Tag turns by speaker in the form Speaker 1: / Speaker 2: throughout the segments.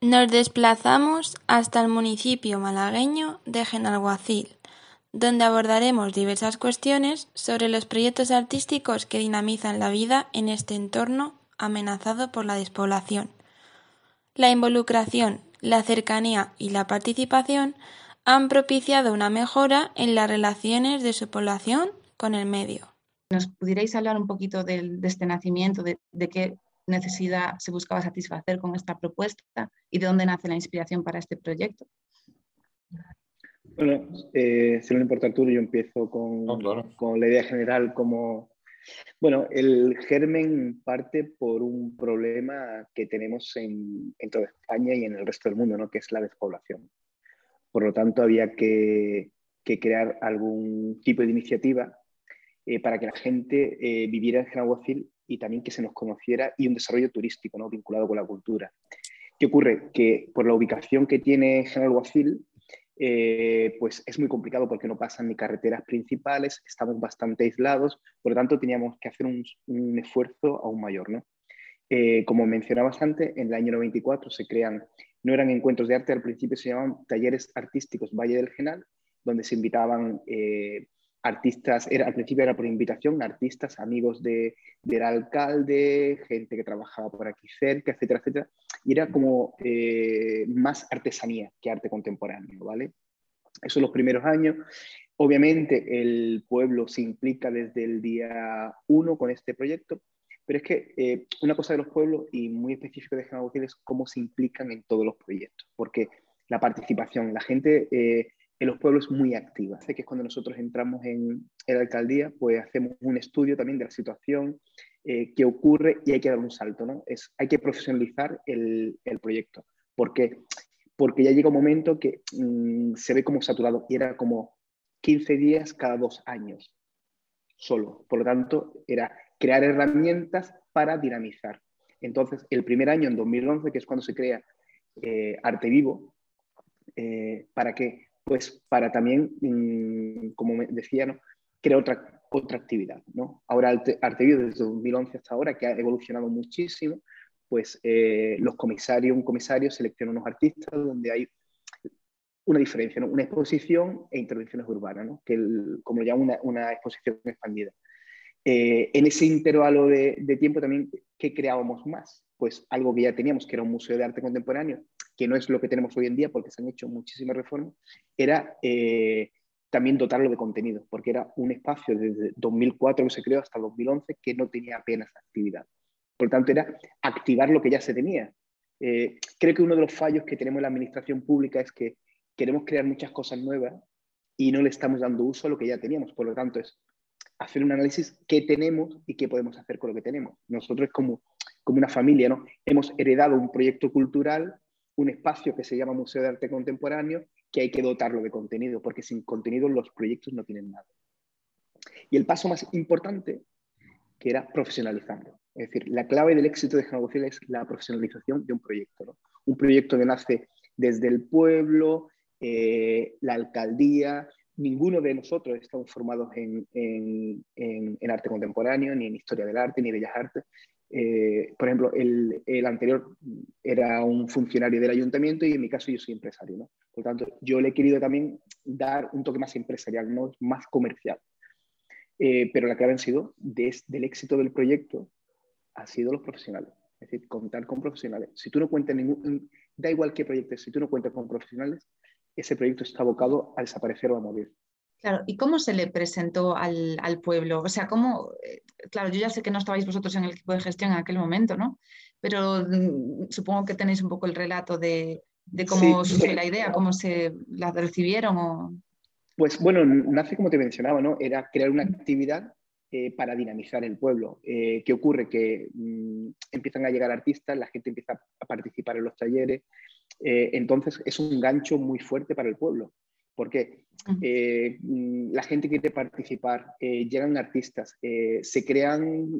Speaker 1: Nos desplazamos hasta el municipio malagueño de Genalguacil, donde abordaremos diversas cuestiones sobre los proyectos artísticos que dinamizan la vida en este entorno amenazado por la despoblación. La involucración, la cercanía y la participación han propiciado una mejora en las relaciones de su población con el medio.
Speaker 2: ¿Nos pudierais hablar un poquito de, este nacimiento, de, qué necesidad se buscaba satisfacer con esta propuesta y de dónde nace la inspiración para este proyecto?
Speaker 3: Bueno, eh, si no le importa Arturo, yo empiezo con, con la idea general como... Bueno, el germen parte por un problema que tenemos en, en, toda España y en el resto del mundo, ¿no? que es la despoblación. Por lo tanto, había que, que crear algún tipo de iniciativa eh, para que la gente eh, viviera en Genaguacil y también que se nos conociera y un desarrollo turístico ¿no? vinculado con la cultura. ¿Qué ocurre? Que por la ubicación que tiene Genaguacil, eh, pues es muy complicado porque no pasan ni carreteras principales, estamos bastante aislados, por lo tanto teníamos que hacer un, esfuerzo aún mayor. ¿no? Eh, como mencionabas antes, en el año 94 se crean, no eran encuentros de arte, al principio se llamaban talleres artísticos Valle del Genal, donde se invitaban eh, artistas, era, al principio era por invitación, artistas, amigos de, del alcalde, gente que trabajaba por aquí cerca, etcétera, etcétera. Y era como eh, más artesanía que arte contemporáneo, ¿vale? Eso los primeros años. Obviamente el pueblo se implica desde el día uno con este proyecto, pero es que eh, una cosa de los pueblos y muy específico de Genaguacil es cómo se implican en todos los proyectos, porque la participación, la gente eh, en los pueblos muy activa. Sé que es cuando nosotros entramos en, la alcaldía, pues hacemos un estudio también de la situación eh, que ocurre y hay que dar un salto, ¿no? Es, hay que profesionalizar el, proyecto, porque, porque ya llega un momento que mm, se ve como saturado y era como 15 días cada dos años, solo. Por lo tanto, era crear herramientas para dinamizar. Entonces, el primer año, en 2011, que es cuando se crea eh, Arte Vivo, eh, ¿para qué? Pues para también, mm, como decía, ¿no? crear otra, otra actividad. ¿no? Ahora Arte, Vivo desde 2011 hasta ahora, que ha evolucionado muchísimo, pues eh, los comisarios, un comisario selecciona unos artistas donde hay una diferencia, ¿no? una exposición e intervenciones urbanas, ¿no? que como ya una, una exposición expandida. Eh, en ese intervalo de, de, tiempo también, ¿qué creábamos más? Pues algo que ya teníamos, que era un museo de arte contemporáneo, que no es lo que tenemos hoy en día porque se han hecho muchísimas reformas, era eh, también dotarlo de contenido, porque era un espacio desde 2004 que se creó hasta 2011 que no tenía apenas actividad. Por lo tanto, era activar lo que ya se tenía. Eh, creo que uno de los fallos que tenemos en la administración pública es que queremos crear muchas cosas nuevas y no le estamos dando uso a lo que ya teníamos. Por lo tanto, es hacer un análisis qué tenemos y qué podemos hacer con lo que tenemos. Nosotros como, como una familia, ¿no? Hemos heredado un proyecto cultural un espacio que se llama Museo de Arte Contemporáneo que hay que dotarlo de contenido, porque sin contenido los proyectos no tienen nada. Y el paso más importante, que era profesionalizarlo. Es decir, la clave del éxito de Genagocil es la profesionalización de un proyecto. Un proyecto que nace desde el pueblo, eh, la alcaldía. Ninguno de nosotros estamos formados en, en, arte contemporáneo, ni en historia del arte, ni bellas artes. Eh, por ejemplo, el, anterior era un funcionario del ayuntamiento y en mi caso yo soy empresario. ¿no? Por tanto, yo le he querido también dar un toque más empresarial, ¿no? más comercial. Eh, pero la clave ha sido del éxito del proyecto ha sido los profesionales. Es decir, contar con profesionales. Si tú no cuentas ningún, da igual qué proyecto, si tú no cuentas con profesionales, ese proyecto está abocado a desaparecer o a morir.
Speaker 2: Claro, ¿y cómo se le presentó al, al, pueblo? O sea, ¿cómo? Eh, claro, yo ya sé que no estabais vosotros en el equipo de gestión en aquel momento, ¿no? Pero mm, supongo que tenéis un poco el relato de, de cómo surgió la idea, cómo se la recibieron. O...
Speaker 3: Pues bueno, nace como te mencionaba, ¿no? Era crear una actividad eh, para dinamizar el pueblo. Eh, ¿Qué ocurre? Que mm, empiezan a llegar artistas, la gente empieza a participar en los talleres, entonces es un gancho muy fuerte para el pueblo porque eh, mm, la gente quiere participar, eh, llegan artistas, eh, se crean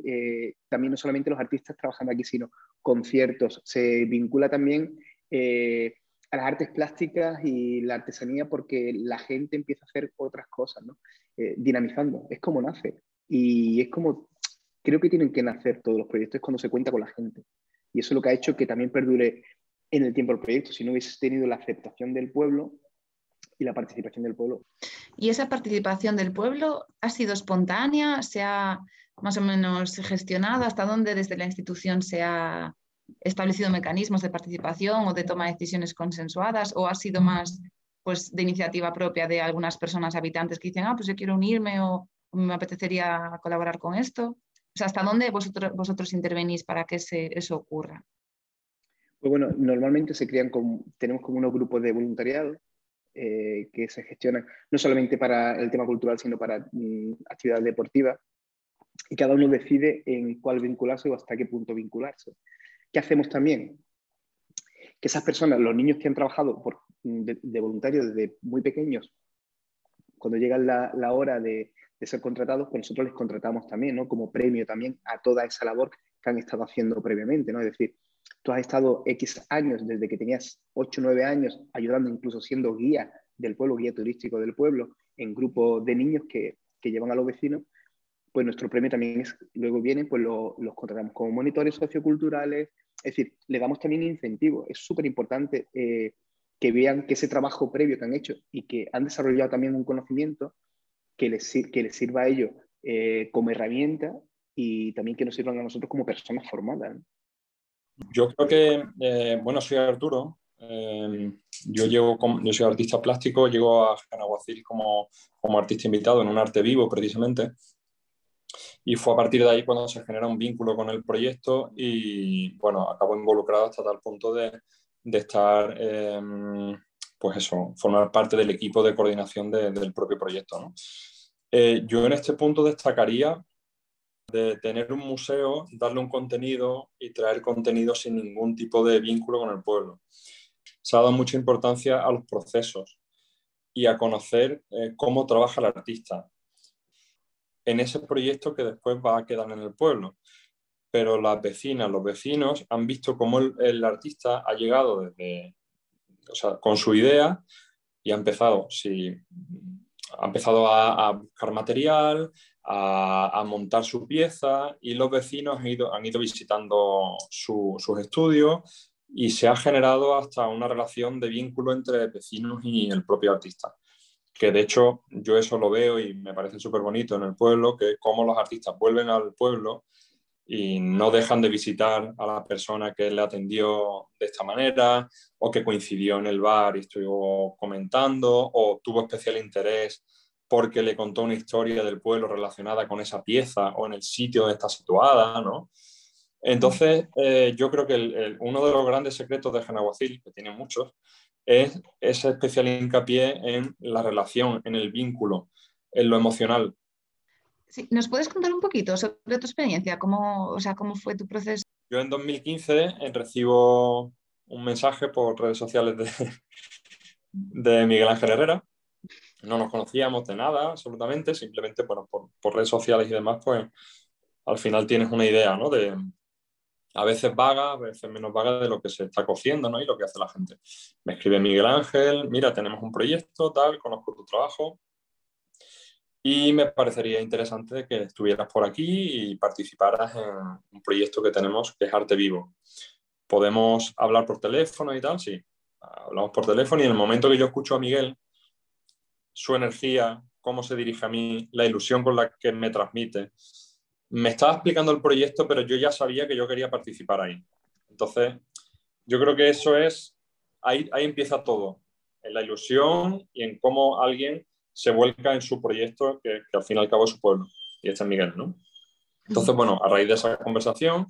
Speaker 3: también no solamente los artistas trabajando aquí, sino conciertos, se vincula también a las artes plásticas y la artesanía porque la gente empieza a hacer otras cosas, ¿no? dinamizando, es como nace. Y es como, creo que tienen que nacer todos los proyectos cuando se cuenta con la gente. Y eso es lo que ha hecho que también perdure en el tiempo del proyecto, si no hubiese tenido la aceptación del pueblo y la participación del pueblo.
Speaker 2: ¿Y esa participación del pueblo ha sido espontánea? ¿Se ha más o menos gestionado? ¿Hasta dónde desde la institución se ha establecido mecanismos de participación o de toma de decisiones consensuadas? ¿O ha sido más pues, de iniciativa propia de algunas personas habitantes que dicen, ah, pues yo quiero unirme o, me apetecería colaborar con esto? O sea, ¿hasta dónde vosotros, vosotros intervenís para que eso ocurra?
Speaker 3: Pues bueno, normalmente se crean como, tenemos como unos grupos de voluntariado eh, que se gestionan no solamente para el tema cultural, sino para mm, actividades deportivas. Y cada uno decide en cuál vincularse o hasta qué punto vincularse. ¿Qué hacemos también? Que esas personas, los niños que han trabajado mm, de, voluntarios desde muy pequeños, cuando llega la, la hora de, de, ser contratados, pues nosotros les contratamos también, ¿no? Como premio también a toda esa labor que han estado haciendo previamente, ¿no? Es decir, tú has estado X años, desde que tenías 8 o 9 años, ayudando, incluso siendo guía del pueblo, guía turístico del pueblo, en grupo de niños que, que llevan a los vecinos, pues nuestro premio también es, luego vienen, pues los contratamos como monitores socioculturales, es decir, le damos también incentivos. Es súper importante eh, que vean que ese trabajo previo que han hecho y que han desarrollado también un conocimiento que les, que les sirva a ellos eh, como herramienta y también que nos sirvan a nosotros como personas formadas.
Speaker 4: Yo creo que, eh, bueno, soy Arturo. Eh, yo, llego yo soy artista plástico, llego a Canaguacil como, como artista invitado en un arte vivo, precisamente. Y fue a partir de ahí cuando se genera un vínculo con el proyecto y, bueno, acabo involucrado hasta tal punto de, de estar, eh, pues eso, formar parte del equipo de coordinación del propio proyecto. yo en este punto destacaría de tener un museo, darle un contenido y traer contenido sin ningún tipo de vínculo con el pueblo. Se ha dado mucha importancia a los procesos y a conocer eh, cómo trabaja el artista en ese proyecto que después va a quedar en el pueblo. Pero las vecinas, los vecinos han visto cómo el, artista ha llegado desde, con su idea y ha empezado, si, ha empezado a buscar material, a, montar su pieza y los vecinos han ido, han ido visitando sus estudios y se ha generado hasta una relación de vínculo entre vecinos y el propio artista. Que de hecho yo eso lo veo y me parece súper bonito en el pueblo, que como los artistas vuelven al pueblo y no dejan de visitar a la persona que le atendió de esta manera o que coincidió en el bar y estuvo comentando o tuvo especial interés porque le contó una historia del pueblo relacionada con esa pieza o en el sitio donde está situada, ¿no? Entonces, eh, yo creo que uno de los grandes secretos de Genaguacil, que tiene muchos, es ese especial hincapié en la relación, en el vínculo, en lo emocional.
Speaker 2: Sí, ¿Nos puedes contar un poquito sobre tu experiencia? ¿Cómo, o sea, ¿Cómo fue tu proceso?
Speaker 4: Yo en 2015 eh, recibo un mensaje por redes sociales de, de Miguel Ángel Herrera, no nos conocíamos de nada, absolutamente, simplemente bueno, por, redes sociales y demás, pues al final tienes una idea, ¿no? De, a veces vaga, a veces menos vaga de lo que se está cociendo, ¿no? Y lo que hace la gente. Me escribe Miguel Ángel, mira, tenemos un proyecto, tal, conozco tu trabajo y me parecería interesante que estuvieras por aquí y participaras en un proyecto que tenemos que es Arte Vivo. ¿Podemos hablar por teléfono y tal? Sí, hablamos por teléfono y en el momento que yo escucho a Miguel su energía, cómo se dirige a mí, la ilusión con la que me transmite. Me estaba explicando el proyecto, pero yo ya sabía que yo quería participar ahí. Entonces, yo creo que eso es, ahí, ahí empieza todo, en la ilusión y en cómo alguien se vuelca en su proyecto, que, al fin y al cabo es su pueblo. Y este es Miguel, ¿no? Entonces, bueno, a raíz de esa conversación,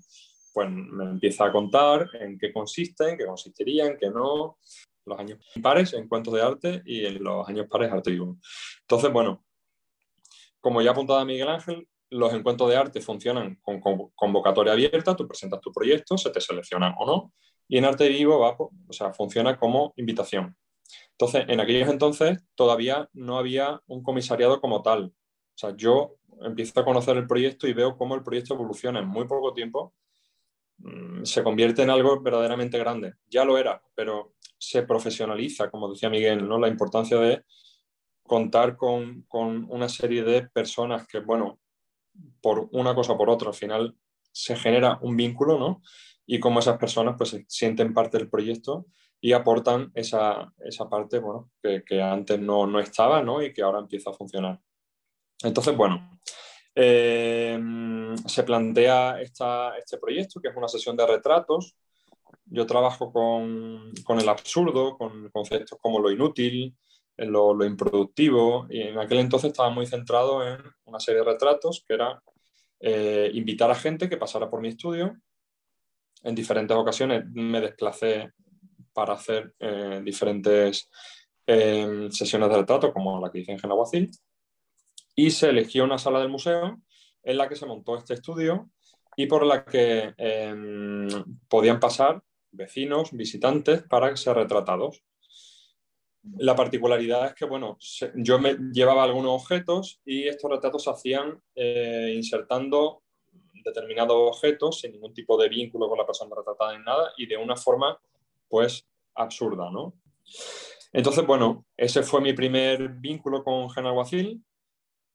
Speaker 4: pues me empieza a contar en qué consiste, en qué consistiría, en qué no, los años pares en cuentos de arte y en los años pares arte vivo. Entonces, bueno, como ya apuntaba Miguel Ángel, los encuentros de arte funcionan con convocatoria abierta, tú presentas tu proyecto, se te selecciona o no, y en arte vivo va, o sea, funciona como invitación. Entonces, en aquellos entonces todavía no había un comisariado como tal. O sea, yo empiezo a conocer el proyecto y veo cómo el proyecto evoluciona en muy poco tiempo, mm, se convierte en algo verdaderamente grande. Ya lo era, pero se profesionaliza, como decía Miguel, ¿no? la importancia de contar con, una serie de personas que, bueno, por una cosa o por otra, al final se genera un vínculo, ¿no? y cómo esas personas pues se sienten parte del proyecto y aportan esa, esa parte bueno, que, que, antes no, no estaba ¿no? y que ahora empieza a funcionar. Entonces, bueno, eh, se plantea esta, este proyecto, que es una sesión de retratos. Yo trabajo con, con el absurdo, con conceptos como lo inútil, lo, lo, improductivo, y en aquel entonces estaba muy centrado en una serie de retratos que era eh, invitar a gente que pasara por mi estudio. En diferentes ocasiones me desplacé para hacer eh, diferentes sesiones de retrato, como la que hice en Genaguacil y se eligió una sala del museo en la que se montó este estudio y por la que em, podían pasar vecinos, visitantes para ser retratados. La particularidad es que, bueno, yo me llevaba algunos objetos y estos retratos se hacían eh, insertando determinados objetos sin ningún tipo de vínculo con la persona retratada en nada y de una forma, pues, absurda, ¿no? Entonces, bueno, ese fue mi primer vínculo con Genaguacil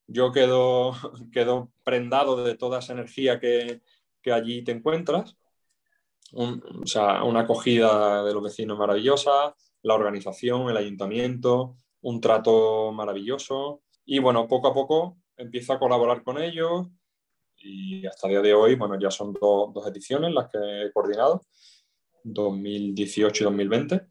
Speaker 4: yo quedo, quedo prendado de toda esa energía que, allí te encuentras. Sea, una acogida de los vecinos maravillosa, la organización, el ayuntamiento, un trato maravilloso. Y bueno, poco a poco empiezo a colaborar con ellos y hasta el día de hoy, bueno, ya son dos ediciones las que he coordinado, 2018 y 2020.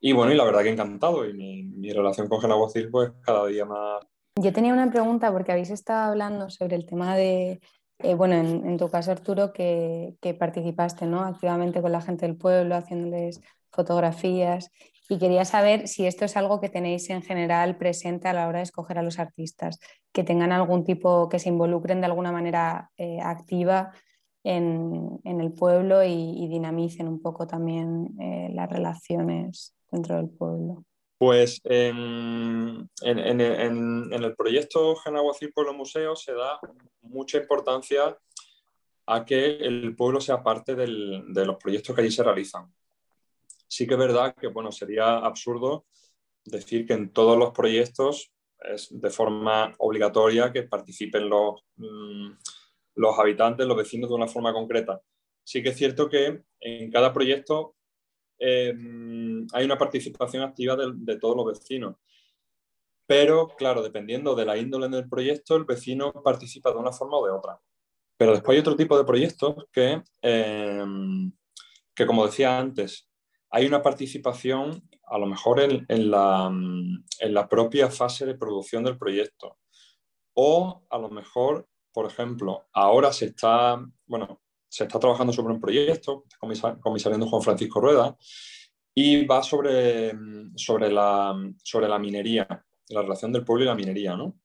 Speaker 4: Y bueno, y la verdad que encantado y mi, relación con Genaguacil pues cada día más,
Speaker 5: yo tenía una pregunta porque habéis estado hablando sobre el tema de, eh, bueno, en, tu caso Arturo, que, participaste ¿no? activamente con la gente del pueblo, haciéndoles fotografías, y quería saber si esto es algo que tenéis en general presente a la hora de escoger a los artistas, que tengan algún tipo, que se involucren de alguna manera eh, activa en, el pueblo y, dinamicen un poco también eh, las relaciones dentro del pueblo.
Speaker 4: Pues en, el proyecto Genaguacil Pueblo Museo se da mucha importancia a que el pueblo sea parte de los proyectos que allí se realizan. Sí que es verdad que bueno, sería absurdo decir que en todos los proyectos es de forma obligatoria que participen los, mm, los habitantes, los vecinos de una forma concreta. Sí que es cierto que en cada proyecto Em, hay una participación activa de, todos los vecinos. Pero, claro, dependiendo de la índole del proyecto, el vecino participa de una forma o de otra. Pero después hay otro tipo de proyectos que, em, que como decía antes, hay una participación a lo mejor en, la, en la propia fase de producción del proyecto. O a lo mejor, por ejemplo, ahora se está, bueno, se está trabajando sobre un proyecto, comisariando Juan Francisco Rueda, y va sobre, sobre, la, sobre la minería, la relación del pueblo y la minería, ¿no?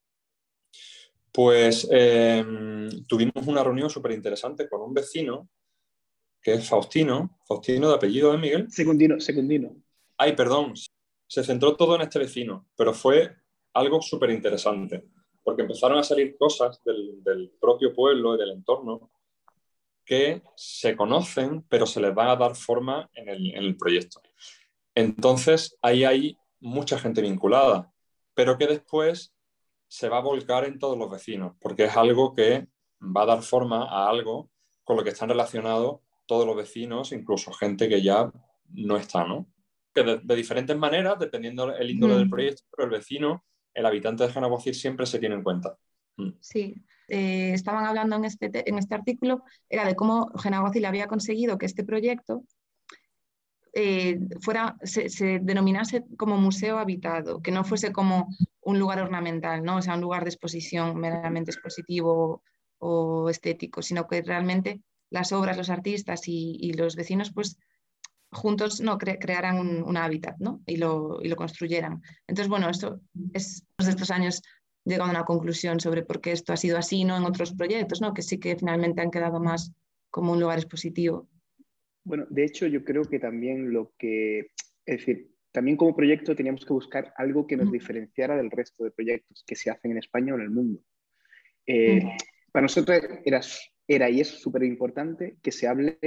Speaker 4: Pues em, tuvimos una reunión súper interesante con un vecino, que es Faustino, Faustino de apellido de Miguel.
Speaker 3: Secundino, Secundino.
Speaker 4: Ay, perdón, se centró todo en este vecino, pero fue algo súper interesante, porque empezaron a salir cosas del, del propio pueblo y del entorno que se conocen, pero se les va a dar forma en el, proyecto. Entonces, ahí hay mucha gente vinculada, pero que después se va a volcar en todos los vecinos, porque es algo que va a dar forma a algo con lo que están relacionados todos los vecinos, incluso gente que ya no está, ¿no? Que de, diferentes maneras, dependiendo el índole del mm. proyecto, pero el vecino, el habitante de Janabocir siempre se tiene en cuenta.
Speaker 2: Mm. Sí, eh, estaban hablando en este, en este artículo era de cómo le había conseguido que este proyecto eh, fuera, se, denominase como museo habitado, que no fuese como un lugar ornamental, ¿no? o sea, un lugar de exposición meramente expositivo o, estético, sino que realmente las obras, los artistas y, los vecinos, pues juntos no crearan un, hábitat ¿no? y, lo, y, lo, construyeran. Entonces, bueno, esto es de estos años llegado a una conclusión sobre por qué esto ha sido así, no en otros proyectos, ¿no? que sí que finalmente han quedado más como un lugar expositivo.
Speaker 3: Bueno, de hecho yo creo que también lo que, es decir, también como proyecto teníamos que buscar algo que nos diferenciara del resto de proyectos que se hacen en España o en el mundo. Eh, para nosotros era, era y es súper importante que se hable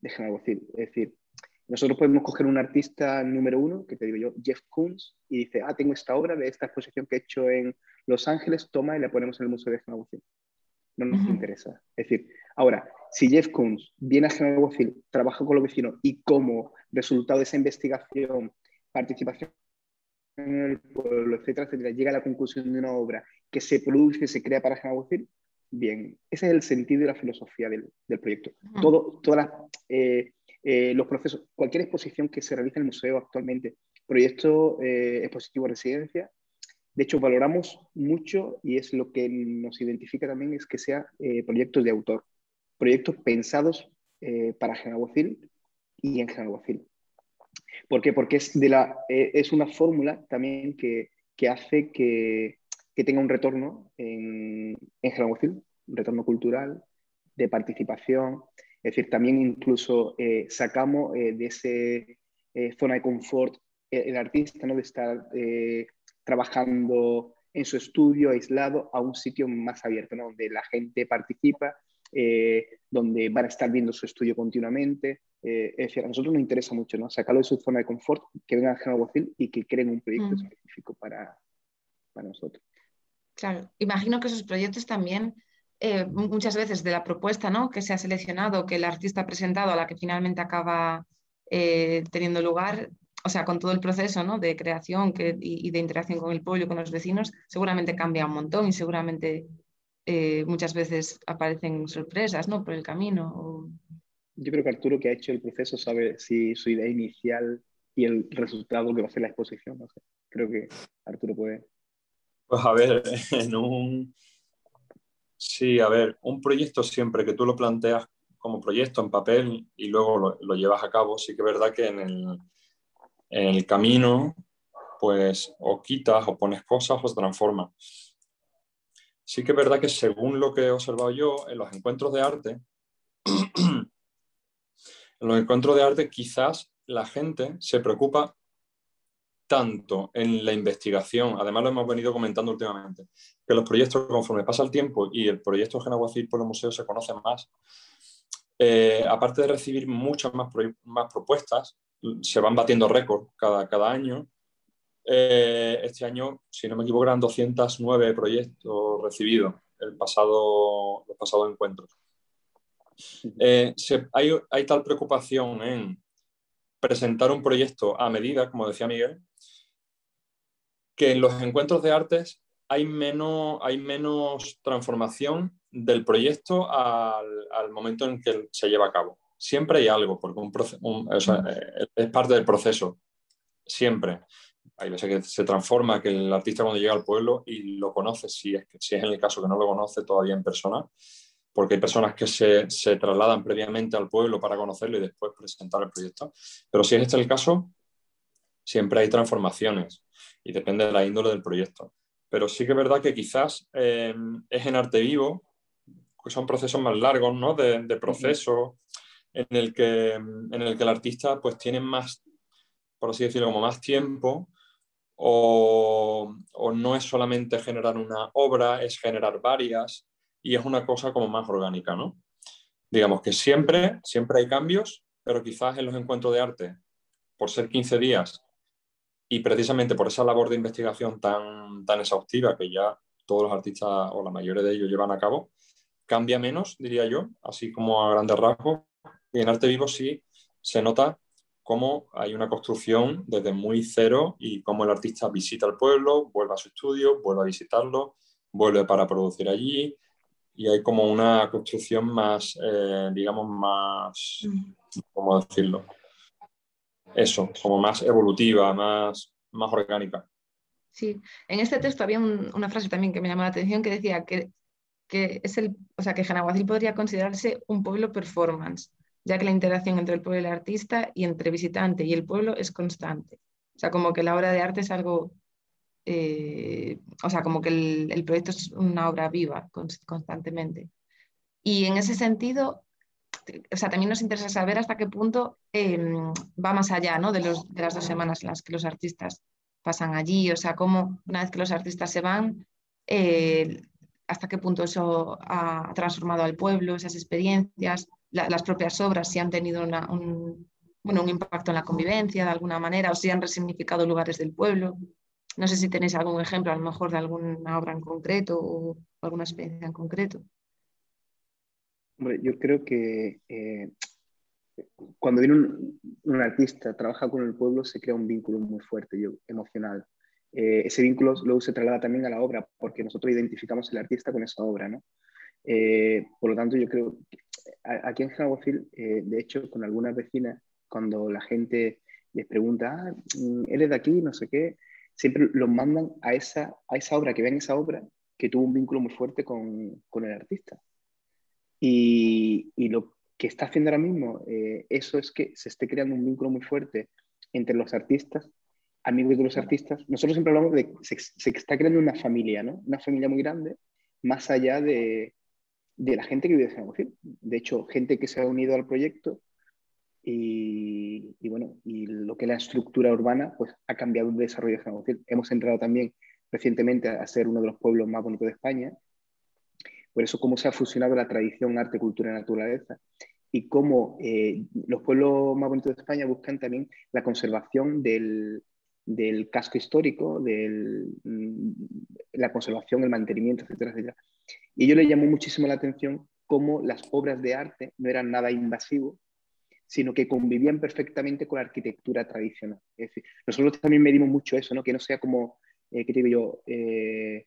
Speaker 3: de Genagocid. Es decir, nosotros podemos coger un artista número uno, que te digo yo, Jeff Koons, y dice, ah, tengo esta obra de esta exposición que he hecho en Los Ángeles, toma y la ponemos en el Museo de Genagocid. No nos interesa. Es decir, ahora, si Jeff Koons viene a General trabaja con los vecinos y como resultado de esa investigación, participación en el pueblo, etcétera, etcétera, llega a la conclusión de una obra que se produce, se crea para General bien, ese es el sentido y la filosofía del, proyecto. Todo, todas eh, eh, los procesos, cualquier exposición que se realice en el museo actualmente, proyecto eh, expositivo de residencia, de hecho valoramos mucho y es lo que nos identifica también es que sea proyectos de autor proyectos pensados eh, para Genaguacil y en Genaguacil. ¿Por qué? Porque es, de la, eh, es una fórmula también que, que hace que, que, tenga un retorno en, en un retorno cultural, de participación. Es decir, también incluso eh, sacamos de ese zona de confort el, artista, ¿no? de estar trabajando en su estudio aislado a un sitio más abierto, ¿no? donde la gente participa eh, donde van a estar viendo su estudio continuamente. Eh, es decir, a nosotros nos interesa mucho ¿no? sacarlo de su zona de confort, que vengan a General y que creen un proyecto mm. específico para, para nosotros.
Speaker 2: Claro, imagino que esos proyectos también, eh, muchas veces de la propuesta ¿no? que se ha seleccionado, que el artista ha presentado, a la que finalmente acaba teniendo lugar, o sea, con todo el proceso ¿no? de creación que, y, y, de interacción con el pueblo, con los vecinos, seguramente cambia un montón y seguramente eh, muchas veces aparecen sorpresas ¿no? por el camino.
Speaker 3: Yo creo que Arturo, que ha hecho el proceso, sabe si su idea inicial y el resultado que va a ser la exposición. No sé. Creo que Arturo puede.
Speaker 4: Pues a ver, en un. Sí, a ver, un proyecto siempre que tú lo planteas como proyecto en papel y luego lo, lo llevas a cabo, sí que es verdad que en el, en el camino, pues o quitas o pones cosas o se transforma. Sí que es verdad que según lo que he observado yo, en los encuentros de arte, en los encuentros de arte quizás la gente se preocupa tanto en la investigación, además lo hemos venido comentando últimamente, que los proyectos conforme pasa el tiempo y el proyecto Genaguacil por el museo se conoce más, eh, aparte de recibir muchas más, propuestas, se van batiendo récords cada, cada año, eh, este año, si no me equivoco, eran 209 proyectos recibidos el pasado, los pasados encuentros. Eh, hay, tal preocupación en presentar un proyecto a medida, como decía Miguel, que en los encuentros de artes hay menos, hay menos transformación del proyecto al, momento en que se lleva a cabo. Siempre hay algo, porque eh, es parte del proceso, siempre hay veces que se transforma, que el artista cuando llega al pueblo y lo conoce, si es, si es en el caso que no lo conoce todavía en persona, porque hay personas que se, se, trasladan previamente al pueblo para conocerlo y después presentar el proyecto. Pero si es este el caso, siempre hay transformaciones y depende de la índole del proyecto. Pero sí que es verdad que quizás eh, es en arte vivo, que son procesos más largos, ¿no? De, de proceso en el, que, en el que el artista pues tiene más, por así decirlo, como más tiempo o, no es solamente generar una obra, es generar varias y es una cosa como más orgánica, ¿no? Digamos que siempre, siempre hay cambios, pero quizás en los encuentros de arte, por ser 15 días y precisamente por esa labor de investigación tan, tan exhaustiva que ya todos los artistas o la mayoría de ellos llevan a cabo, cambia menos, diría yo, así como a grandes rasgos. Y en arte vivo sí se nota cómo hay una construcción desde muy cero y cómo el artista visita el pueblo, vuelve a su estudio, vuelve a visitarlo, vuelve para producir allí y hay como una construcción más, eh, digamos, más, mm. ¿cómo decirlo? Eso, como más evolutiva, más, más orgánica.
Speaker 2: Sí, en este texto había una frase también que me llamó la atención que decía que, que es el, o sea, que Janaguacil podría considerarse un pueblo performance ya que la interacción entre el pueblo y el artista y entre visitante y el pueblo es constante. O sea, como que la obra de arte es algo, eh, o sea, como que el, proyecto es una obra viva constantemente. Y en ese sentido, o sea, también nos interesa saber hasta qué punto em, va más allá ¿no? de, las dos semanas en las que los artistas pasan allí, o sea, cómo una vez que los artistas se van, eh, hasta qué punto eso ha transformado al pueblo, esas experiencias, las propias obras, si han tenido un, bueno, un impacto en la convivencia de alguna manera o si han resignificado lugares del pueblo. No sé si tenéis algún ejemplo, a lo mejor de alguna obra en concreto o alguna experiencia en concreto.
Speaker 3: Hombre, yo creo que eh, cuando viene un, artista, trabaja con el pueblo, se crea un vínculo muy fuerte, yo, emocional. Eh, ese vínculo luego se traslada también a la obra, porque nosotros identificamos el artista con esa obra, ¿no? Eh, por lo tanto, yo creo que aquí en Genaguacil, de hecho, con algunas vecinas, cuando la gente les pregunta, ah, ¿eres de aquí? No sé qué, siempre los mandan a esa, a esa obra, que vean esa obra que tuvo un vínculo muy fuerte con, con el artista. Y, y, lo que está haciendo ahora mismo eh, eso es que se esté creando un vínculo muy fuerte entre los artistas, amigos de los artistas. Nosotros siempre hablamos de que se, se está creando una familia, ¿no? Una familia muy grande, más allá de, de la gente que vive en San De hecho, gente que se ha unido al proyecto y, y, bueno, y lo que es la estructura urbana, pues ha cambiado el desarrollo de San Hemos entrado también recientemente a ser uno de los pueblos más bonitos de España por eso cómo se ha fusionado la tradición, arte, cultura y naturaleza y cómo eh, los pueblos más bonitos de España buscan también la conservación del, casco histórico, mm, la conservación, el mantenimiento, etcétera, etcétera. Y yo le llamó muchísimo la atención cómo las obras de arte no eran nada invasivo, sino que convivían perfectamente con la arquitectura tradicional. Es decir, nosotros también medimos mucho eso, ¿no? que no sea como, eh, ¿qué te digo yo? Eh,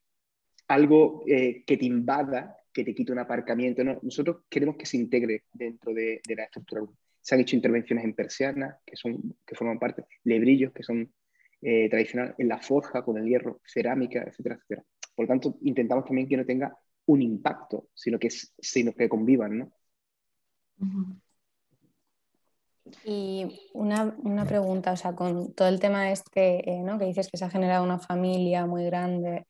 Speaker 3: algo que te invada que te quite un aparcamiento. nosotros queremos que se integre dentro de, la estructura Se han hecho intervenciones en persianas, que, que forman parte, lebrillos, que son eh, tradicionales, en la forja, con el hierro, cerámica, etcétera, etcétera. Por lo tanto, intentamos también que no tenga un impacto, sino que, sino que convivan, ¿no?
Speaker 5: Y una, una, pregunta, o sea, con todo el tema este, eh, ¿no? que dices que se ha generado una familia muy grande,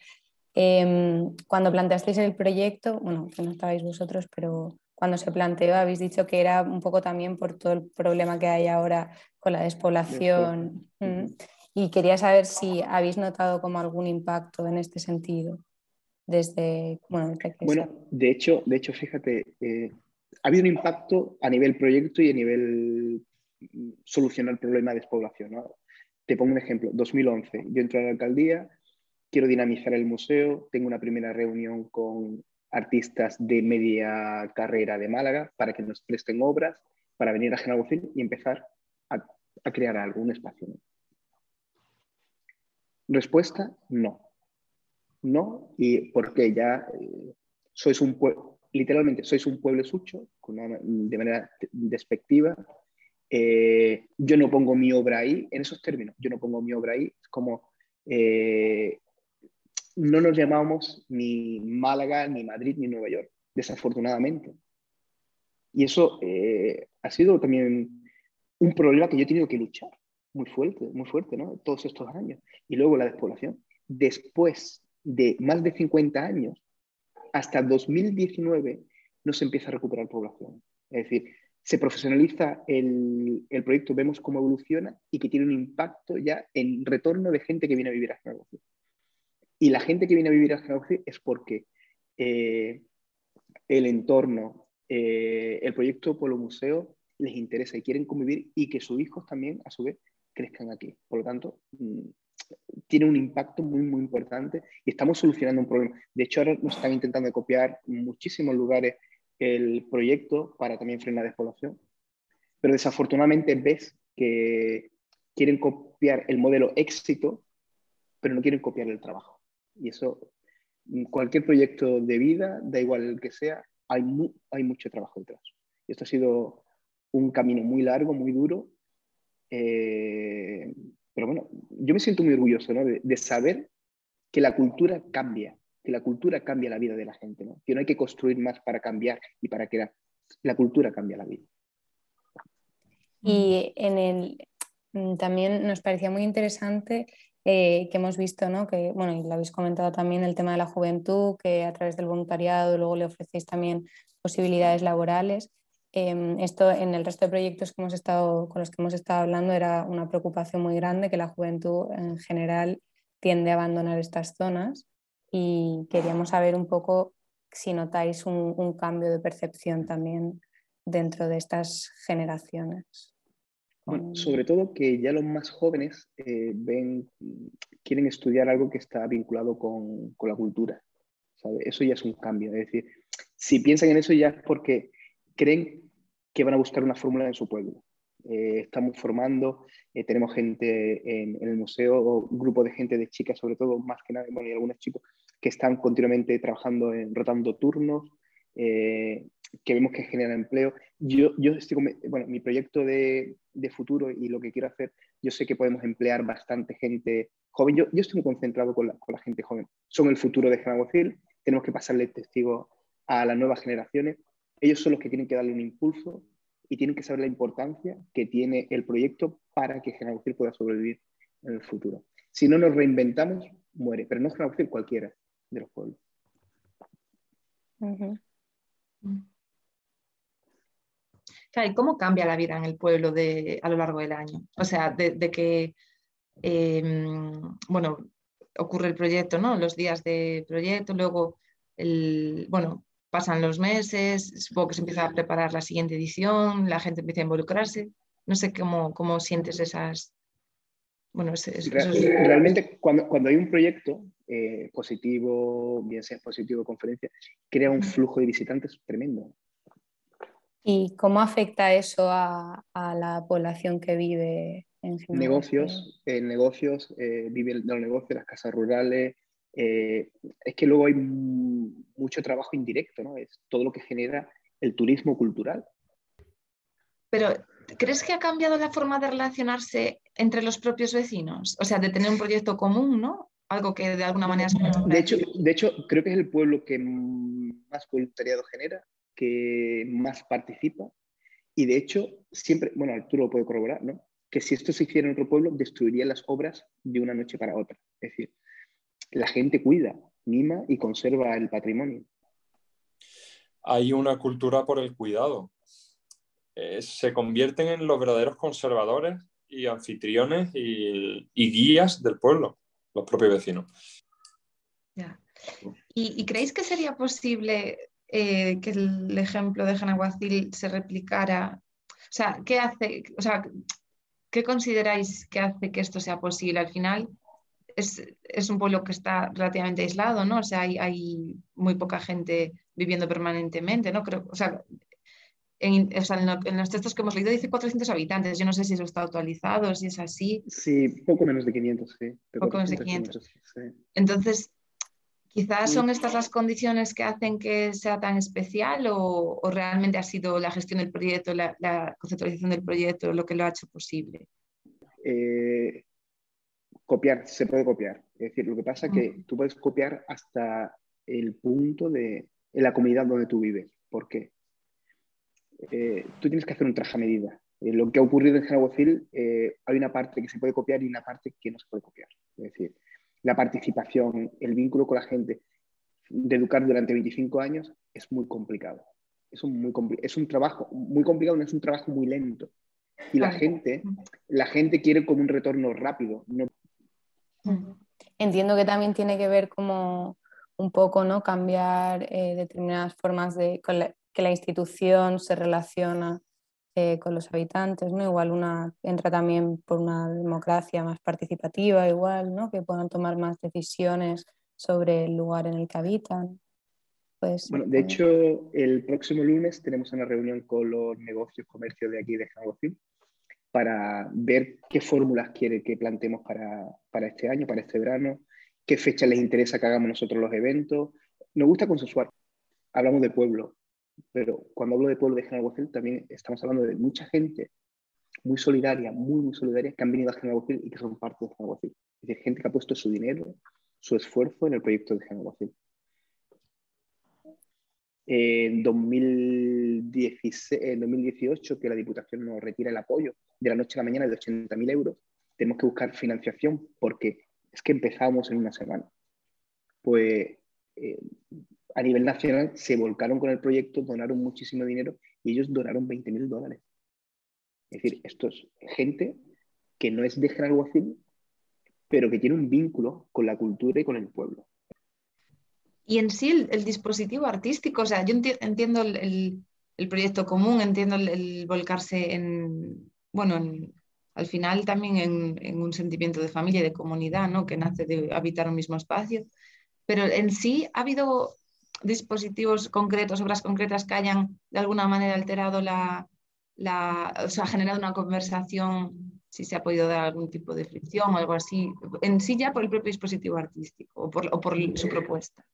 Speaker 5: Em, cuando planteasteis el proyecto, bueno, que no estabais vosotros, pero cuando se planteó habéis dicho que era un poco también por todo el problema que hay ahora con la despoblación. Mm. Y quería saber si habéis notado como algún impacto en este sentido desde,
Speaker 3: bueno, bueno de hecho, de hecho, fíjate, eh, ha habido un impacto a nivel proyecto y a nivel mm, solucionar el problema de despoblación. Te pongo un ejemplo, 2011, yo entré a la alcaldía, quiero dinamizar el museo, tengo una primera reunión con artistas de media carrera de Málaga para que nos presten obras, para venir a Genalbocil y empezar a, crear algún espacio. Respuesta, no. No, y porque ya eh, sois un pueblo, literalmente sois un pueblo sucho, de manera despectiva. Eh, yo no pongo mi obra ahí, en esos términos, yo no pongo mi obra ahí, es como eh, no nos llamamos ni Málaga, ni Madrid, ni Nueva York, desafortunadamente. Y eso eh, ha sido también un problema que yo he tenido que luchar muy fuerte, muy fuerte, ¿no? Todos estos años. Y luego la despoblación. Después de más de 50 años, hasta 2019, no se empieza a recuperar población. Es decir, se profesionaliza el, el proyecto, vemos cómo evoluciona y que tiene un impacto ya en retorno de gente que viene a vivir a esta. Y la gente que viene a vivir a Geography es porque eh, el entorno, eh, el proyecto Polo Museo les interesa y quieren convivir y que sus hijos también, a su vez, crezcan aquí. Por lo tanto, mm, tiene un impacto muy, muy importante y estamos solucionando un problema. De hecho, ahora nos están intentando copiar en muchísimos lugares el proyecto para también frenar la despoblación. Pero desafortunadamente ves que quieren copiar el modelo éxito, pero no quieren copiar el trabajo. Y eso, cualquier proyecto de vida, da igual el que sea, hay, hay mucho trabajo detrás. Y esto ha sido un camino muy largo, muy duro. Eh, pero bueno, yo me siento muy orgulloso de, saber que la cultura cambia, que la cultura cambia la vida de la gente, ¿no? que no hay que construir más para cambiar y para que la, cultura cambie la vida.
Speaker 5: Y en el, mm, también nos parecía muy interesante eh, que hemos visto, ¿no? que, bueno, y lo habéis comentado también, el tema de la juventud, que a través del voluntariado luego le ofrecéis también posibilidades laborales. Em, esto en el resto de proyectos que hemos estado, con los que hemos estado hablando era una preocupación muy grande, que la juventud en general tiende a abandonar estas zonas y queríamos saber un poco si notáis un cambio de percepción también dentro de estas generaciones
Speaker 3: sobre todo que ya los más jóvenes eh, quieren estudiar algo que está vinculado con, la cultura. ¿sabe? Eso ya es un cambio. Es decir, si piensan en eso ya es porque creen que van a buscar una fórmula en su pueblo. Eh, estamos formando, eh, tenemos gente en, el museo, grupo de gente de chicas, sobre todo, más que nada, bueno, y algunos chicos que están continuamente trabajando, en, rotando turnos, que vemos que genera empleo. Yo, yo estoy, bueno, mi proyecto de, de, futuro y lo que quiero hacer, yo sé que podemos emplear bastante gente joven. Yo, yo estoy muy concentrado con la, con la gente joven. Son el futuro de Genaguacil, tenemos que pasarle testigo a las nuevas generaciones. Ellos son los que tienen que darle un impulso y tienen que saber la importancia que tiene el proyecto para que Genaguacil pueda sobrevivir en el futuro. Si no nos reinventamos, muere, pero no Genaguacil cualquiera de los pueblos.
Speaker 2: ¿Y cómo cambia la vida en el pueblo de, a lo largo del año? O sea, de, que, em, bueno, ocurre el proyecto, ¿no? Los días de proyecto, luego, el, bueno, pasan los meses, supongo que se empieza a preparar la siguiente edición, la gente empieza a involucrarse. No sé cómo, cómo sientes esas...
Speaker 3: Bueno, Realmente cuando, cuando, hay un proyecto eh, positivo, bien sea positivo conferencia, crea un flujo de visitantes tremendo.
Speaker 5: ¿Y cómo afecta eso a, la población que vive en
Speaker 3: Negocios, en negocios, eh, viven los negocios, las casas rurales. Eh, es que luego hay mucho trabajo indirecto, ¿no? Es todo lo que genera el turismo cultural.
Speaker 2: Pero, ¿crees que ha cambiado la forma de relacionarse entre los propios vecinos? O sea, de tener un proyecto común, ¿no? Algo que de alguna manera...
Speaker 3: De hecho, de hecho, creo que es el pueblo que más voluntariado genera que más participa. Y de hecho, siempre, bueno, Arturo lo puede corroborar, ¿no? Que si esto se hiciera en otro pueblo, destruiría las obras de una noche para otra. Es decir, la gente cuida, mima y conserva el patrimonio.
Speaker 4: Hay una cultura por el cuidado. Eh, se convierten en los verdaderos conservadores y anfitriones y, guías del pueblo, los propios vecinos.
Speaker 2: ¿Y, ¿Y, creéis que sería posible eh, que el ejemplo de Janaguacil se replicara? O sea, ¿qué hace, o sea, qué consideráis que hace que esto sea posible? Al final es, es un pueblo que está relativamente aislado, ¿no? O sea, hay, hay, muy poca gente viviendo permanentemente, ¿no? Creo, o sea, en, o sea, en, los textos que hemos leído dice 400 habitantes. Yo no sé si eso está actualizado, si es así.
Speaker 3: Sí, poco menos de 500, sí.
Speaker 2: Poco menos de 500. sí. Entonces, Quizás son estas las condiciones que hacen que sea tan especial o, realmente ha sido la gestión del proyecto, la, conceptualización del proyecto lo que lo ha hecho posible.
Speaker 3: Eh, copiar, se puede copiar. Es decir, lo que pasa es que tú puedes copiar hasta el punto de en la comunidad donde tú vives. ¿Por qué? Eh, tú tienes que hacer un traje a medida. Eh, lo que ha ocurrido en Genaguacil, hay una parte que se puede copiar y una parte que no se puede copiar. Es decir, la participación, el vínculo con la gente, de educar durante 25 años es muy complicado. Es un, muy es un trabajo muy complicado, no es un trabajo muy lento. Y la gente, la gente quiere como un retorno rápido.
Speaker 5: Entiendo que también tiene que ver como un poco, ¿no? Cambiar eh, determinadas formas de que la institución se relaciona eh, con los habitantes, ¿no? Igual una entra también por una democracia más participativa, igual, ¿no? Que puedan tomar más decisiones sobre el lugar en el que habitan. Pues,
Speaker 3: bueno, de hecho, el próximo lunes tenemos una reunión con los negocios, comercios de aquí de Jangocil para ver qué fórmulas quiere que planteemos para, para este año, para este verano, qué fecha les interesa que hagamos nosotros los eventos. Nos gusta consensuar. Hablamos de pueblo, pero cuando hablo de pueblo de General también estamos hablando de mucha gente muy solidaria, muy, muy solidaria, que han venido a General y que son parte de General Es decir, gente que ha puesto su dinero, su esfuerzo en el proyecto de General En 2016, en 2018, que la Diputación nos retira el apoyo de la noche a la mañana de 80.000 euros, tenemos que buscar financiación porque es que empezamos en una semana. Pues eh, a nivel nacional se volcaron con el proyecto, donaron muchísimo dinero y ellos donaron 20 mil dólares. Es decir, esto es gente que no es de Genalguacil, pero que tiene un vínculo con la cultura y con el pueblo.
Speaker 2: Y en sí el, dispositivo artístico, o sea, yo entiendo el, proyecto común, entiendo el, volcarse en, bueno, al final también en, en, un sentimiento de familia de comunidad, ¿no? Que nace de habitar un mismo espacio. Pero en sí ha habido dispositivos concretos, obras concretas que hayan de alguna manera alterado la, la o sea, generado una conversación, si se ha podido dar algún tipo de fricción o algo así, en sí ya por el propio dispositivo artístico o por, o por su eh, propuesta.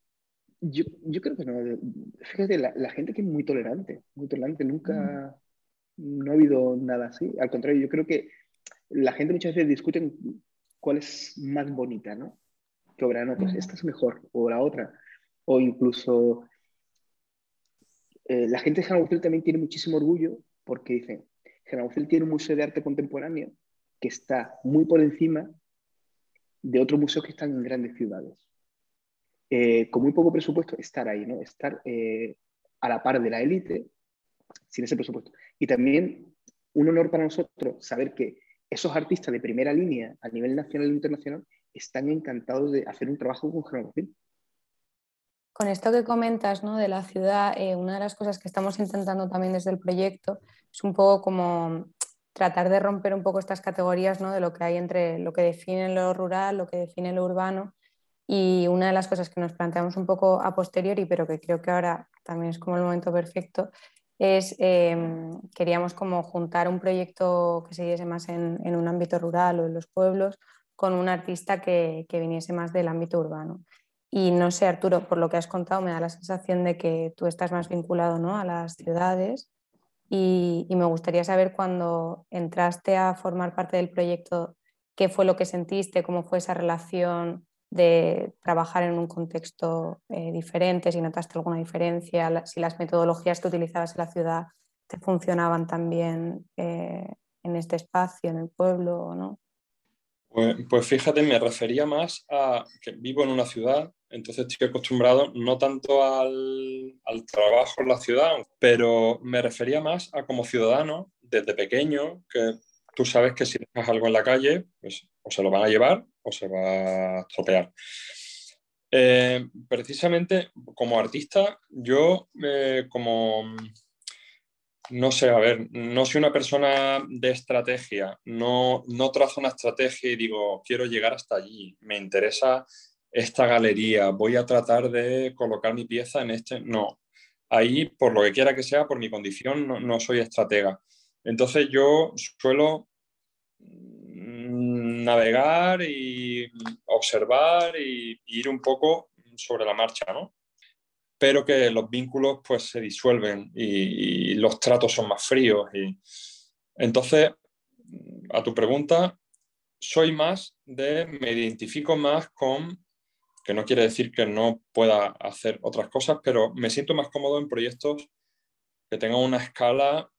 Speaker 3: Yo, yo, creo que no. Fíjate, la, la, gente que es muy tolerante, muy tolerante, nunca, mm. no ha habido nada así. Al contrario, yo creo que la gente muchas veces discute cuál es más bonita, ¿no? Que obra, no, pues esta es mejor, o la otra. O incluso eh, la gente de Genabucel también tiene muchísimo orgullo porque dicen, Genabucel tiene un museo de arte contemporáneo que está muy por encima de otros museos que están en grandes ciudades. Eh, con muy poco presupuesto, estar ahí, ¿no? Estar eh, a la par de la élite sin ese presupuesto. Y también un honor para nosotros saber que esos artistas de primera línea a nivel nacional e internacional están encantados de hacer un trabajo con Genabucel.
Speaker 5: Con esto que comentas ¿no? de la ciudad, eh, una de las cosas que estamos intentando también desde el proyecto es un poco como tratar de romper un poco estas categorías ¿no? de lo que hay entre lo que define lo rural, lo que define lo urbano. Y una de las cosas que nos planteamos un poco a posteriori, pero que creo que ahora también es como el momento perfecto, es em, queríamos como juntar un proyecto que se diese más en, un ámbito rural o en los pueblos con un artista que, que viniese más del ámbito urbano. Y no sé, Arturo, por lo que has contado, me da la sensación de que tú estás más vinculado ¿no? a las ciudades y, me gustaría saber cuando entraste a formar parte del proyecto, qué fue lo que sentiste, cómo fue esa relación de trabajar en un contexto eh, diferente, si notaste alguna diferencia, si las metodologías que utilizabas en la ciudad te funcionaban también eh, en este espacio, en el pueblo o no.
Speaker 4: Pues, pues, fíjate, me refería más a que vivo en una ciudad, entonces estoy acostumbrado no tanto al, trabajo en la ciudad, pero me refería más a como ciudadano desde pequeño, que tú sabes que si dejas algo en la calle, pues o se lo van a llevar o se va a estropear. Eh, precisamente como artista, yo eh, como no sé, a ver, no soy una persona de estrategia, no, no trazo una estrategia y digo, quiero llegar hasta allí, me interesa esta galería, voy a tratar de colocar mi pieza en este, no. Ahí, por lo que quiera que sea, por mi condición, no, soy estratega. Entonces yo suelo mm, navegar y observar y ir un poco sobre la marcha, ¿no? pero que los vínculos pues se disuelven y, los tratos son más fríos. Y... Entonces, a tu pregunta, soy más de, me identifico más con, que no quiere decir que no pueda hacer otras cosas, pero me siento más cómodo en proyectos que tengan una escala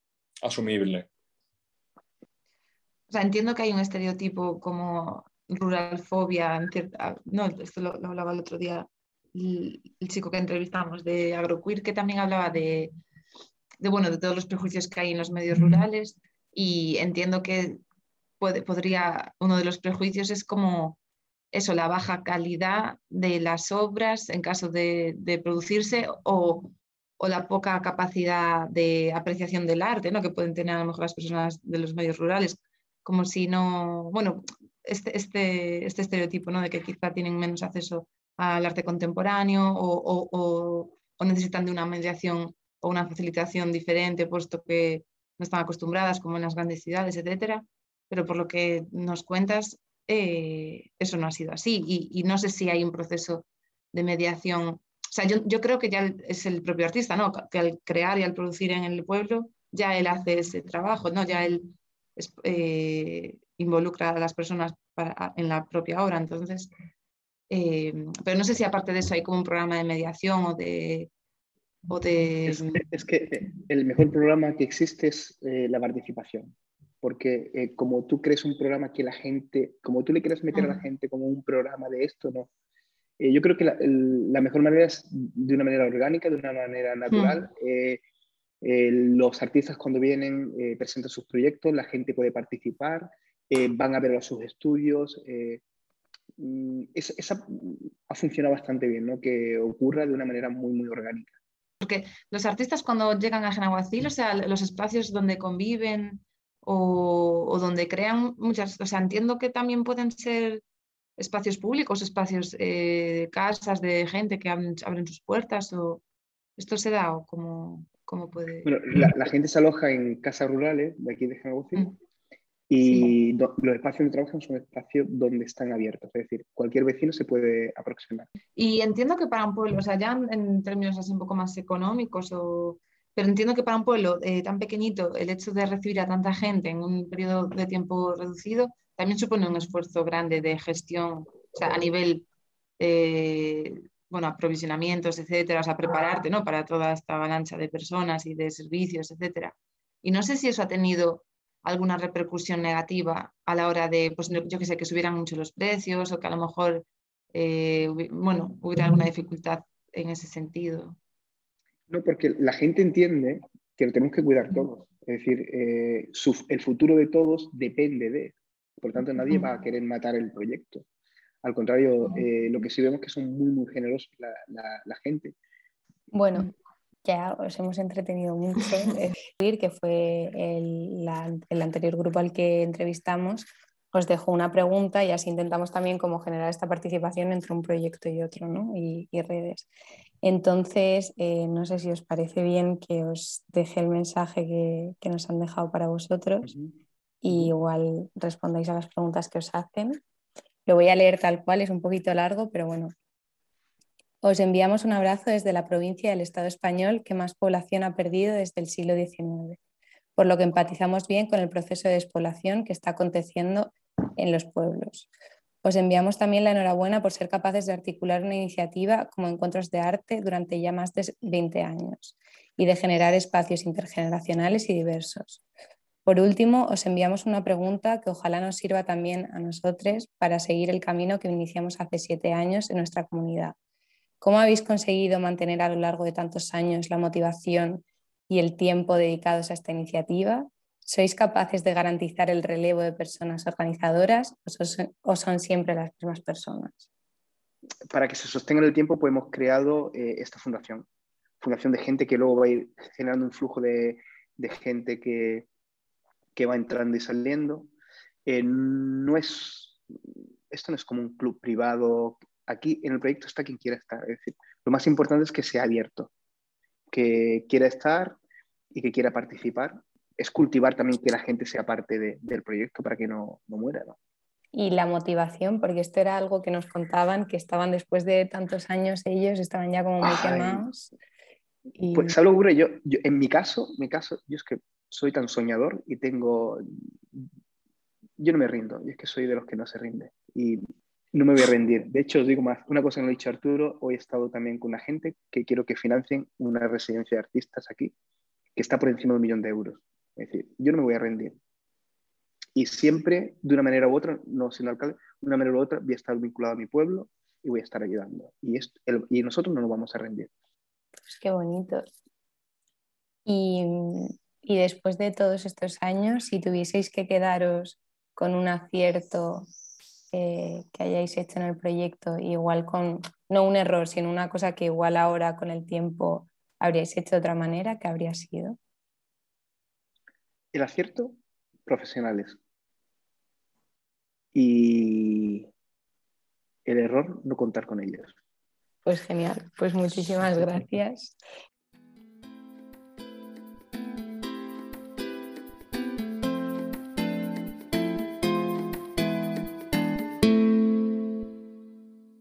Speaker 4: asumible.
Speaker 2: O sea, entiendo que hay un estereotipo como ruralfobia, en cierta... no, esto lo hablaba el otro día el, chico que entrevistamos de Agroqueer, que también hablaba de, bueno, de todos los prejuicios que hay en los medios rurales y entiendo que puede, podría, uno de los prejuicios es como eso, la baja calidad de las obras en caso de, producirse o, la poca capacidad de apreciación del arte ¿no? que pueden tener a lo mejor las personas de los medios rurales, como si no, bueno, este, este, este estereotipo ¿no? de que quizá tienen menos acceso al arte contemporáneo o, necesitan de una mediación o una facilitación diferente, puesto que no están acostumbradas como en las grandes ciudades, etcétera. Pero por lo que nos cuentas, eh, eso no ha sido así. Y, no sé si hay un proceso de mediación. O sea, yo, creo que ya es el propio artista, ¿no? Que al crear y al producir en el pueblo, ya él hace ese trabajo, ¿no? Ya él eh, involucra a las personas en la propia obra. Entonces, eh, pero no sé si aparte de eso hay como un programa de mediación o de... O de...
Speaker 3: Es, que el mejor programa que existe es la participación, porque eh, como tú crees un programa que la gente, como tú le quieres meter a la gente como un programa de esto, no. yo creo que la, la, mejor manera es de una manera orgánica, de una manera natural. los artistas cuando vienen presentan sus proyectos, la gente puede participar, van a ver a sus estudios, Mm, esa, ha funcionado bastante bien, ¿no? que ocurra de una manera muy, muy orgánica.
Speaker 2: Porque los artistas cuando llegan a Genaguacil, o sea, los espacios donde conviven o, donde crean muchas, o sea, entiendo que también pueden ser espacios públicos, espacios, eh, casas de gente que abren, sus puertas? O, ¿Esto se da o cómo, cómo puede...?
Speaker 3: Bueno, la, gente se aloja en casas rurales de aquí de Genagocín mm. y los espacios donde trabajan son espacios donde están abiertos, es decir, cualquier vecino se puede aproximar.
Speaker 2: Y entiendo que para un pueblo, o sea, ya en términos así un poco más económicos o pero entiendo que para un pueblo eh, tan pequeñito el hecho de recibir a tanta gente en un periodo de tiempo reducido también supone un esfuerzo grande de gestión, o sea, a nivel, eh, bueno, aprovisionamientos, etcétera, o sea, prepararte, ¿no? Para toda esta avalancha de personas y de servicios, etcétera. Y no sé si eso ha tenido alguna repercusión negativa a la hora de, pues yo que sé, que subieran mucho los precios o que a lo mejor, eh, bueno, hubiera alguna dificultad en ese sentido.
Speaker 3: No, porque la gente entiende que lo tenemos que cuidar todos. Es decir, eh, el futuro de todos depende de. Por tanto, nadie va a querer matar el proyecto. Al contrario, eh, lo que sí vemos es que son muy, muy generosos la, gente.
Speaker 5: Bueno, ya os hemos entretenido mucho. decir que fue el, el, anterior grupo al que entrevistamos, os dejo una pregunta y así intentamos también como generar esta participación entre un proyecto y otro, ¿no? y, y redes. Entonces, eh, no sé si os parece bien que os deje el mensaje que, nos han dejado para vosotros y igual respondáis a las preguntas que os hacen. Lo voy a leer tal cual, es un poquito largo, pero bueno. Os enviamos un abrazo desde la provincia del Estado español que más población ha perdido desde el siglo XIX, por lo que empatizamos bien con el proceso de despoblación que está aconteciendo en los pueblos. Os enviamos también la enhorabuena por ser capaces de articular una iniciativa como encuentros de arte durante ya más de 20 años y de generar espacios intergeneracionales y diversos. Por último, os enviamos una pregunta que ojalá nos sirva también a nosotros para seguir el camino que iniciamos hace siete años en nuestra comunidad. ¿Cómo habéis conseguido mantener a lo largo de tantos años la motivación y el tiempo dedicados a esta iniciativa? ¿Sois capaces de garantizar el relevo de personas organizadoras o son, siempre las mismas personas?
Speaker 3: Para que se sostenga en el tiempo, pues hemos creado eh, esta fundación. Fundación de gente que luego va a ir generando un flujo de, gente que, que, va entrando y saliendo. Eh, no es, esto no es como un club privado. Aquí en el proyecto está quien quiera estar. Es decir, lo más importante es que sea abierto, que quiera estar y que quiera participar es cultivar también que la gente sea parte del proyecto para que no, muera.
Speaker 5: Y la motivación, porque esto era algo que nos contaban, que estaban después de tantos años ellos, estaban ya como muy quemados.
Speaker 3: Pues algo ocurre, yo, yo, en mi caso, mi caso, yo es que soy tan soñador y tengo, yo no me rindo, y es que soy de los que no se rinde y no me voy a rendir. De hecho, os digo más, una cosa que no he dicho Arturo, hoy he estado también con una gente que quiero que financien una residencia de artistas aquí, que está por encima de un millón de euros. Es decir, yo no me voy a rendir. Y siempre, de una manera u otra, no siendo alcalde, de una manera u otra, voy a estar vinculado a mi pueblo y voy a estar ayudando. Y, y nosotros no nos vamos a rendir.
Speaker 5: Pues qué bonito. Y, y después de todos estos años, si tuvieseis que quedaros con un acierto que hayáis hecho en el proyecto, igual con, no un error, sino una cosa que igual ahora con el tiempo habríais hecho de otra manera, ¿qué habría sido?
Speaker 3: el acierto, profesionales. Y el error, no contar con ellos.
Speaker 5: Pues genial, pues muchísimas gracias.